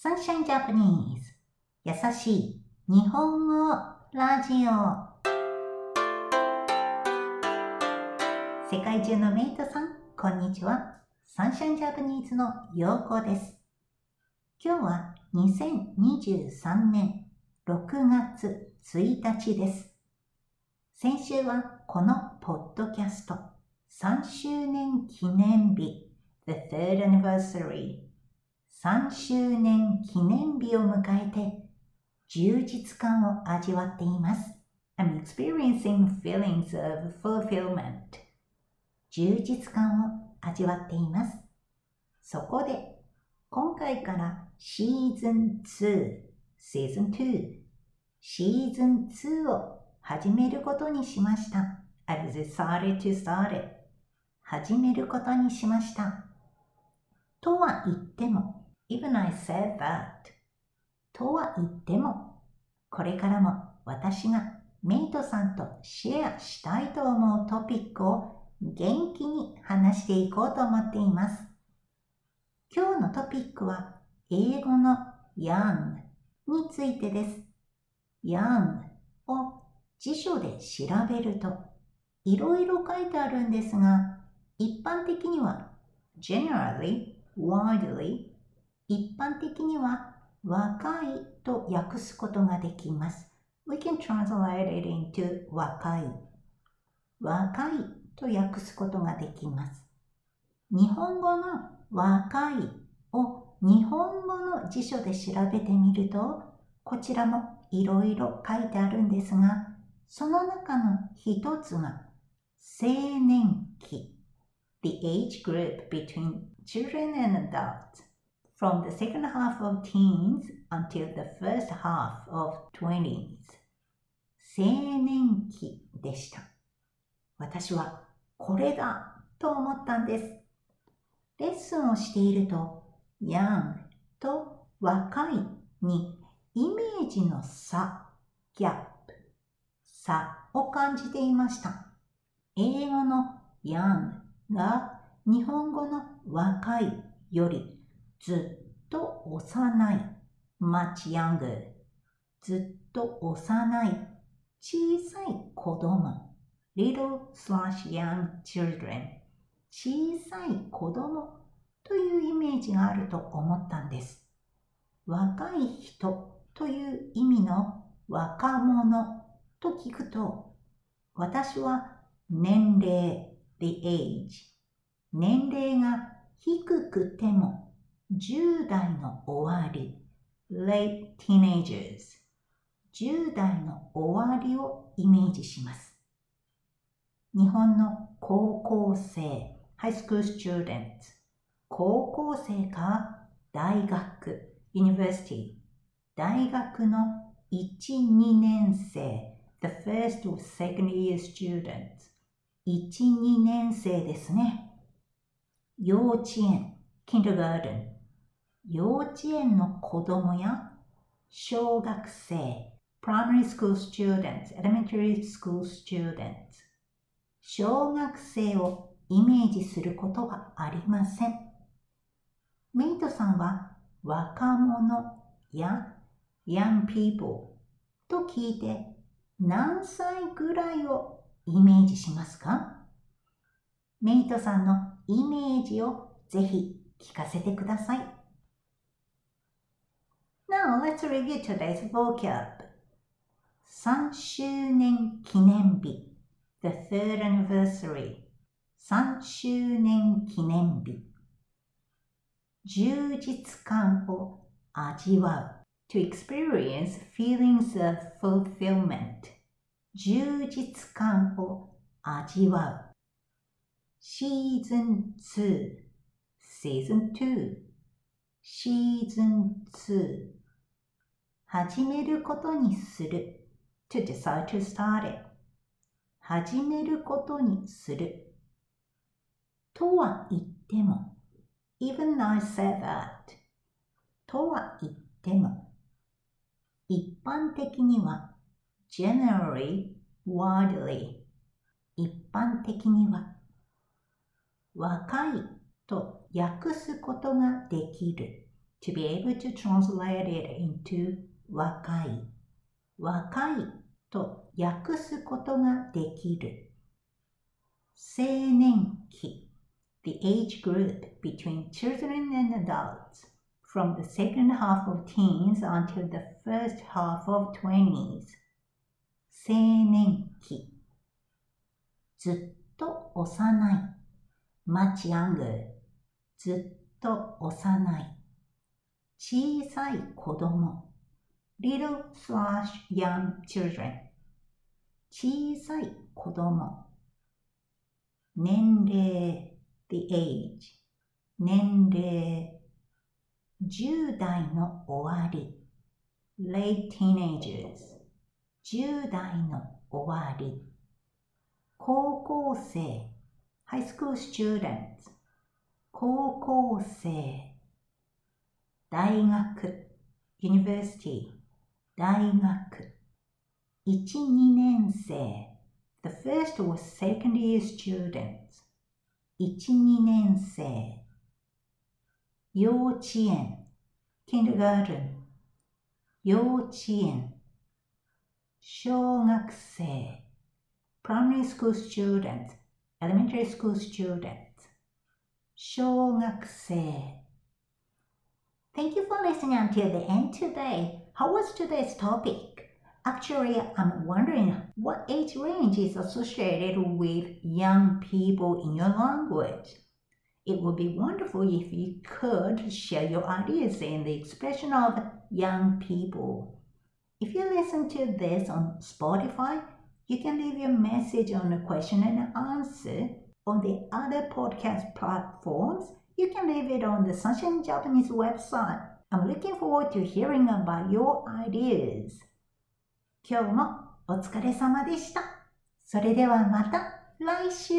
Sunshine Japanese 優しい日本語ラジオ世界中のメイトさん、こんにちは。Sunshine Japanese のようこです。今日は2023年6月1日です。先週はこのポッドキャスト3周年記念日 The Third Anniversary 3周年記念日を迎えて充実感を味わっています。I'm experiencing feelings of fulfillment 充実感を味わっています。そこで今回からシーズン2、シーズン2、シーズン2を始めることにしました。I've decided to start it. 始めることにしました。とは言っても、even I said that. とは言っても、これからも私がメイトさんとシェアしたいと思うトピックを元気に話していこうと思っています。今日のトピックは英語の young についてです。young を辞書で調べるといろいろ書いてあるんですが、一般的には generally, widely 一般的には若いと訳すことができます。We can translate it into 若い。若いと訳すことができます。日本語の若いを日本語の辞書で調べてみると、こちらもいろいろ書いてあるんですが、その中の一つが青年期 the age group between children and adults from the second half of teens until the first half of twenties 青年期でした。私はこれだと思ったんです。レッスンをしていると young と若いにイメージの差、ギャップ、差を感じていました。英語の young が日本語の若いよりずっと幼い。much younger ずっと幼い。小さい子供。Little slash young children 小さい子供。というイメージがあると思ったんです。若い人という意味の若者。と聞くと、私は年齢 the age 年齢が低くても10代の終わり late teenagers 10代の終わりをイメージします。日本の高校生 high school students 高校生か大学 university 大学の1、2年生 the first or second year students 1、2年生ですね。幼稚園 kindergarten 幼稚園の子供や小学生 primary school students elementary school students 小学生をイメージすることはありません。メイトさんは若者や young people と聞いて何歳ぐらいをイメージしますか？メイトさんのイメージをぜひ聞かせてください。Now let's review today's vocab. 3周年記念日 The third anniversary 3周年記念日充実感を味わう to experience feelings of fulfillment 充実感を味わうシーズン2 Season 2シーズン2 始めることにする to decide to start it 始めることにするとは言っても even I said that とは言っても一般的には generally, widely 一般的には若いと訳すことができる to be able to translate it into 若い。若いと訳すことができる。青年期 the age group between children and adults from the second half of teens until the first half of 20s 青年期ずっと幼い much younger ずっと幼い小さい子供 little slash young children 小さい子供年齢 the age 年齢10代の終わり late teenagers 10代の終わり高校生 high school students 高校生大学 university 大学1、2年生 The first was second year students 1、2年生幼稚園 kindergarten 幼稚園小学生 primary school students elementary school students 小学生 Thank you for listening until the end today. How was today's topic? Actually, I'm wondering what age range is associated with young people in your language. It would be wonderful if you could share your ideas in the expression of young people. If you listen to this on Spotify, you can leave your message on the question and answer. On the other podcast platforms, you can leave it on the Sunshine Japanese website. I'm looking forward to hearing about your ideas. 今日もお疲れ様でした。それではまた来週